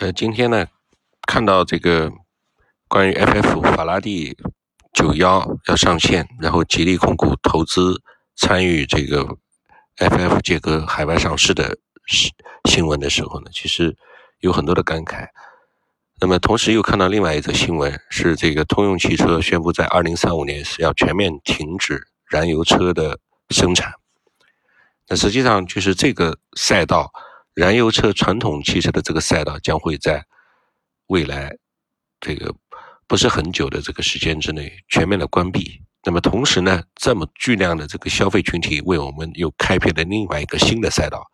呃，今天呢，看到这个关于 FF 法拉第九幺要上线，然后吉利控股投资参与这个 FF 杰哥海外上市的新新闻的时候呢，其实有很多的感慨。那么同时又看到另外一则新闻，是这个通用汽车宣布在二零三五年是要全面停止燃油车的生产。那实际上就是这个赛道。燃油车传统汽车的这个赛道将会在未来这个不是很久的这个时间之内全面的关闭。那么同时呢，这么巨量的这个消费群体为我们又开辟了另外一个新的赛道，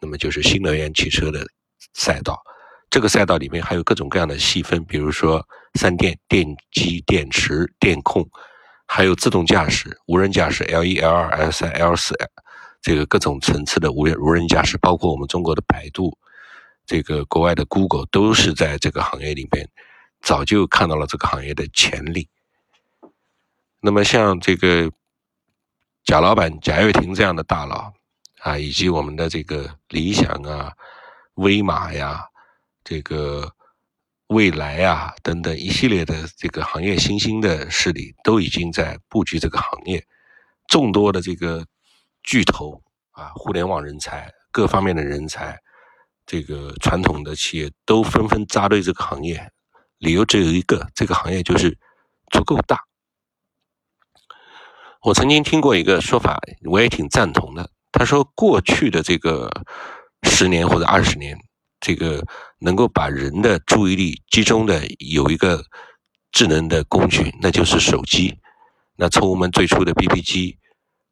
那么就是新能源汽车的赛道。这个赛道里面还有各种各样的细分，比如说三电、电机、电池、电控，还有自动驾驶、无人驾驶 L 一、L 二、L 三、L 四。这个各种层次的无人无人驾驶，包括我们中国的百度，这个国外的 Google 都是在这个行业里边早就看到了这个行业的潜力。那么像这个贾老板贾跃亭这样的大佬啊，以及我们的这个理想啊、威马呀、这个蔚来啊等等一系列的这个行业新兴的势力，都已经在布局这个行业，众多的这个。巨头啊，互联网人才，各方面的人才，这个传统的企业都纷纷扎堆这个行业，理由只有一个，这个行业就是足够大。我曾经听过一个说法，我也挺赞同的。他说，过去的这个十年或者二十年，这个能够把人的注意力集中的有一个智能的工具，那就是手机。那从我们最初的 BB 机。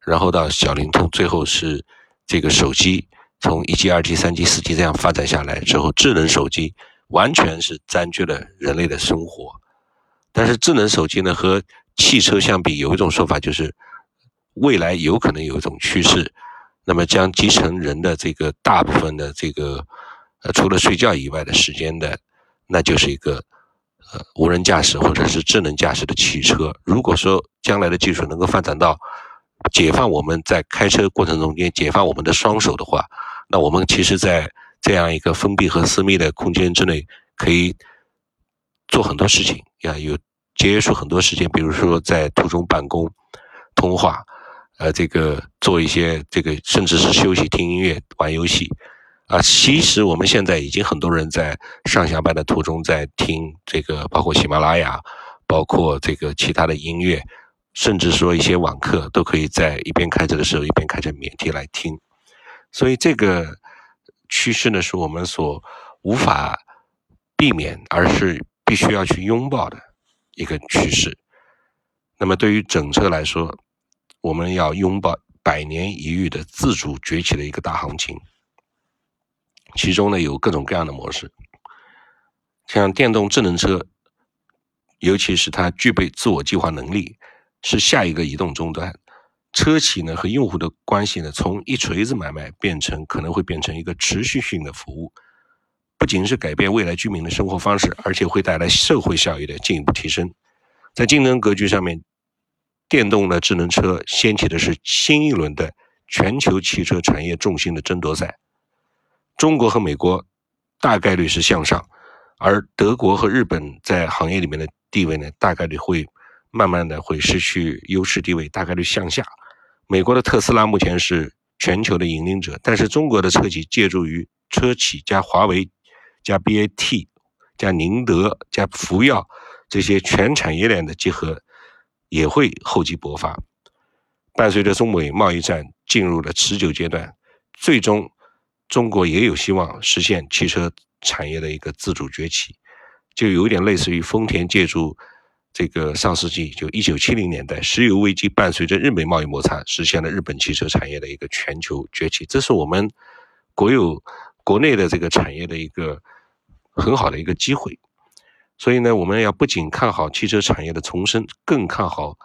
然后到小灵通，最后是这个手机，从一 G、二 G、三 G、四 G 这样发展下来之后，智能手机完全是占据了人类的生活。但是智能手机呢，和汽车相比，有一种说法就是，未来有可能有一种趋势，那么将集成人的这个大部分的这个，呃，除了睡觉以外的时间的，那就是一个呃无人驾驶或者是智能驾驶的汽车。如果说将来的技术能够发展到，解放我们在开车过程中间解放我们的双手的话，那我们其实，在这样一个封闭和私密的空间之内，可以做很多事情呀，有节约出很多时间。比如说在途中办公、通话，呃，这个做一些这个，甚至是休息、听音乐、玩游戏啊。其实我们现在已经很多人在上下班的途中在听这个，包括喜马拉雅，包括这个其他的音乐。甚至说一些网课都可以在一边开车的时候一边开着免提来听，所以这个趋势呢是我们所无法避免，而是必须要去拥抱的一个趋势。那么对于整车来说，我们要拥抱百年一遇的自主崛起的一个大行情，其中呢有各种各样的模式，像电动智能车，尤其是它具备自我计划能力。是下一个移动终端，车企呢和用户的关系呢，从一锤子买卖变成可能会变成一个持续性的服务，不仅是改变未来居民的生活方式，而且会带来社会效益的进一步提升。在竞争格局上面，电动的智能车掀起的是新一轮的全球汽车产业重心的争夺赛。中国和美国大概率是向上，而德国和日本在行业里面的地位呢，大概率会。慢慢的会失去优势地位，大概率向下。美国的特斯拉目前是全球的引领者，但是中国的车企借助于车企加华为、加 BAT、加宁德、加福耀这些全产业链的结合，也会厚积薄发。伴随着中美贸易战进入了持久阶段，最终中国也有希望实现汽车产业的一个自主崛起，就有点类似于丰田借助。这个上世纪就一九七零年代，石油危机伴随着日美贸易摩擦，实现了日本汽车产业的一个全球崛起。这是我们国有国内的这个产业的一个很好的一个机会。所以呢，我们要不仅看好汽车产业的重生，更看好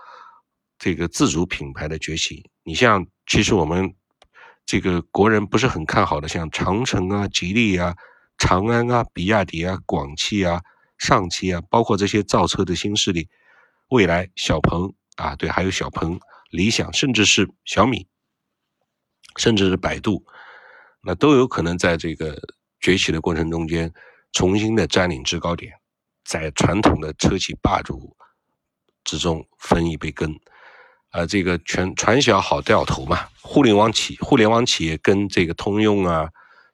这个自主品牌的崛起。你像，其实我们这个国人不是很看好的，像长城啊、吉利啊、长安啊、比亚迪啊、广汽啊。上汽啊，包括这些造车的新势力，蔚来、小鹏啊，对，还有小鹏、理想，甚至是小米，甚至是百度，那都有可能在这个崛起的过程中间，重新的占领制高点，在传统的车企霸主之中分一杯羹。啊，这个全传销好掉头嘛，互联网企互联网企业跟这个通用啊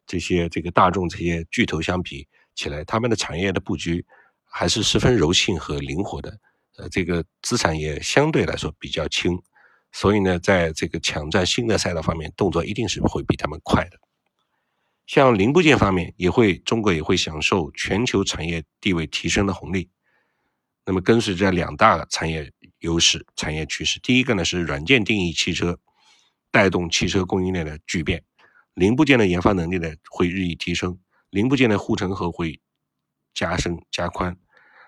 这些这个大众这些巨头相比起来，他们的产业的布局还是十分柔性和灵活的。呃，这个资产也相对来说比较轻，所以呢，在这个抢占新的赛道方面，动作一定是会比他们快的。像零部件方面，也会中国也会享受全球产业地位提升的红利。那么，跟随着两大产业优势、产业趋势，第一个呢是软件定义汽车，带动汽车供应链的巨变，零部件的研发能力呢会日益提升，零部件的护城河会加深加宽，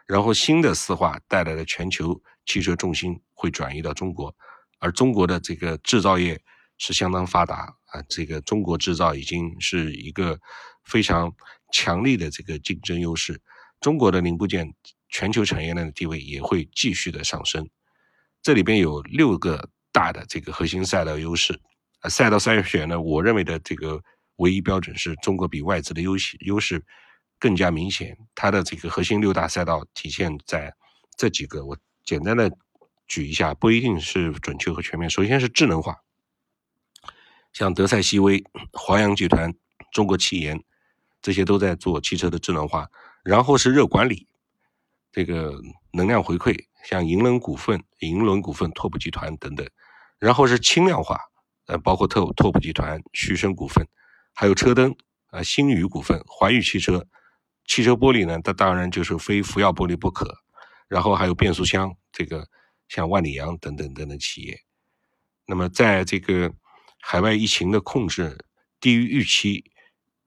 然后新的四化带来的全球汽车重心会转移到中国，而中国的这个制造业是相当发达。啊，这个中国制造已经是一个非常强力的这个竞争优势。中国的零部件全球产业链的地位也会继续的上升。这里边有六个大的这个核心赛道优势。啊，赛道筛选呢，我认为的这个唯一标准是中国比外资的优势优势更加明显。它的这个核心六大赛道体现在这几个，我简单的举一下，不一定是准确和全面。首先是智能化。像德赛西威、华阳集团、中国汽研，这些都在做汽车的智能化。然后是热管理，这个能量回馈，像银轮股份、银轮股份、拓普集团等等。然后是轻量化，呃，包括拓拓普集团、旭升股份，还有车灯，啊，新宇股份、华宇汽车。汽车玻璃呢，它当然就是非福耀玻璃不可。然后还有变速箱，这个像万里扬等等等等企业。那么在这个。海外疫情的控制低于预期，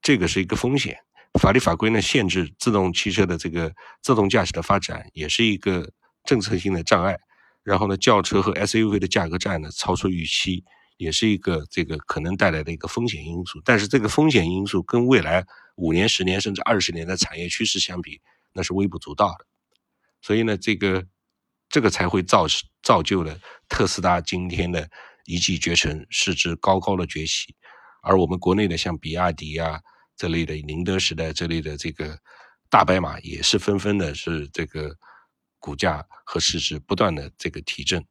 这个是一个风险。法律法规呢限制自动汽车的这个自动驾驶的发展，也是一个政策性的障碍。然后呢，轿车和 SUV 的价格战呢超出预期，也是一个这个可能带来的一个风险因素。但是这个风险因素跟未来五年、十年甚至二十年的产业趋势相比，那是微不足道的。所以呢，这个这个才会造造就了特斯拉今天的。一骑绝尘，市值高高的崛起，而我们国内的像比亚迪啊这类的宁德时代这类的这个大白马，也是纷纷的是这个股价和市值不断的这个提振。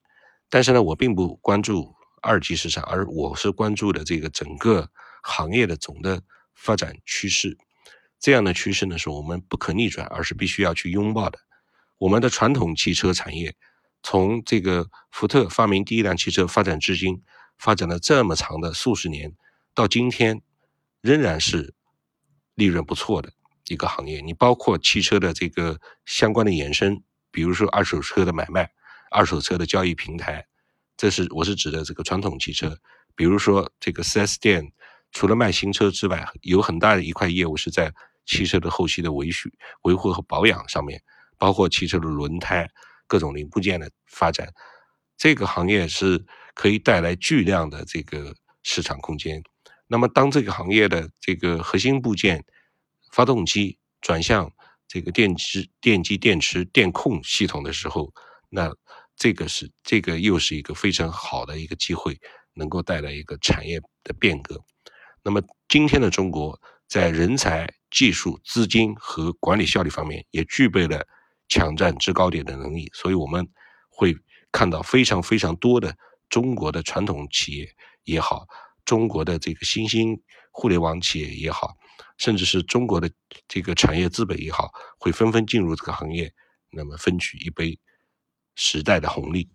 但是呢，我并不关注二级市场，而我是关注的这个整个行业的总的发展趋势。这样的趋势呢，是我们不可逆转，而是必须要去拥抱的。我们的传统汽车产业。从这个福特发明第一辆汽车发展至今，发展了这么长的数十年，到今天仍然是利润不错的一个行业。你包括汽车的这个相关的衍生，比如说二手车的买卖、二手车的交易平台，这是我是指的这个传统汽车。比如说这个 4S 店，除了卖新车之外，有很大的一块业务是在汽车的后期的维修、维护和保养上面，包括汽车的轮胎。各种零部件的发展，这个行业是可以带来巨量的这个市场空间。那么，当这个行业的这个核心部件、发动机转向这个电池、电机、电池、电控系统的时候，那这个是这个又是一个非常好的一个机会，能够带来一个产业的变革。那么，今天的中国在人才、技术、资金和管理效率方面也具备了。抢占制高点的能力，所以我们会看到非常非常多的中国的传统企业也好，中国的这个新兴互联网企业也好，甚至是中国的这个产业资本也好，会纷纷进入这个行业，那么分取一杯时代的红利。